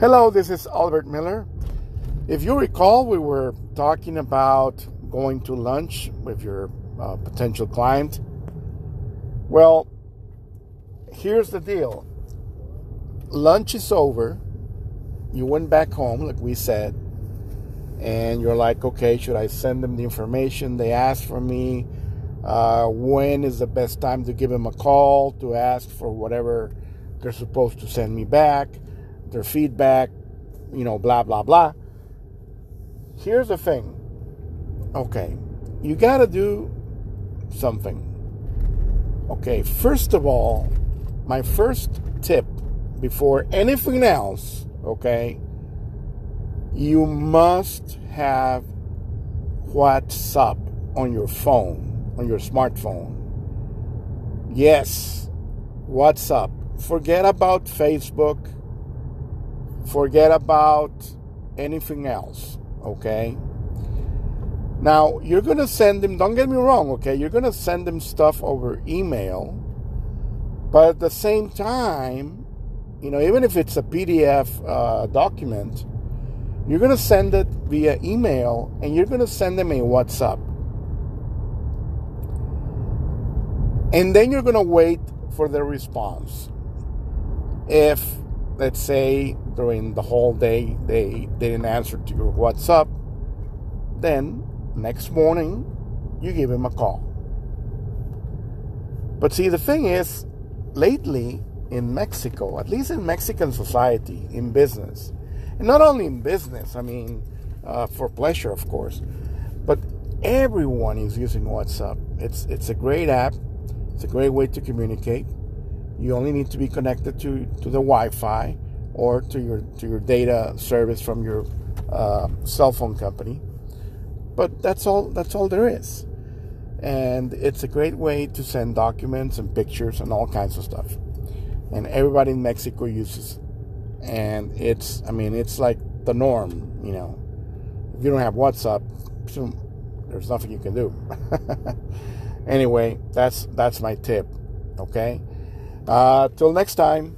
Hello, this is Albert Miller. If you recall, we were talking about going to lunch with your uh, potential client. Well, here's the deal lunch is over. You went back home, like we said, and you're like, okay, should I send them the information they asked for me? Uh, when is the best time to give them a call to ask for whatever they're supposed to send me back, their feedback, you know, blah, blah, blah. Here's the thing okay, you got to do something. Okay, first of all, my first tip before anything else, okay, you must have WhatsApp on your phone, on your smartphone. Yes, WhatsApp. Forget about Facebook. Forget about anything else, okay? Now, you're going to send them, don't get me wrong, okay? You're going to send them stuff over email, but at the same time, you know, even if it's a PDF uh, document, you're going to send it via email and you're going to send them a WhatsApp. And then you're going to wait for their response. If, let's say, during the whole day they didn't answer to your WhatsApp, then next morning you give him a call. But see, the thing is, lately in Mexico, at least in Mexican society, in business, and not only in business, I mean, uh, for pleasure, of course, but everyone is using WhatsApp. It's it's a great app. It's a great way to communicate. You only need to be connected to, to the Wi-Fi or to your to your data service from your uh, cell phone company. But that's all that's all there is. And it's a great way to send documents and pictures and all kinds of stuff. And everybody in Mexico uses and it's I mean it's like the norm, you know. If you don't have WhatsApp, there's nothing you can do. anyway, that's that's my tip. Okay. Uh, till next time.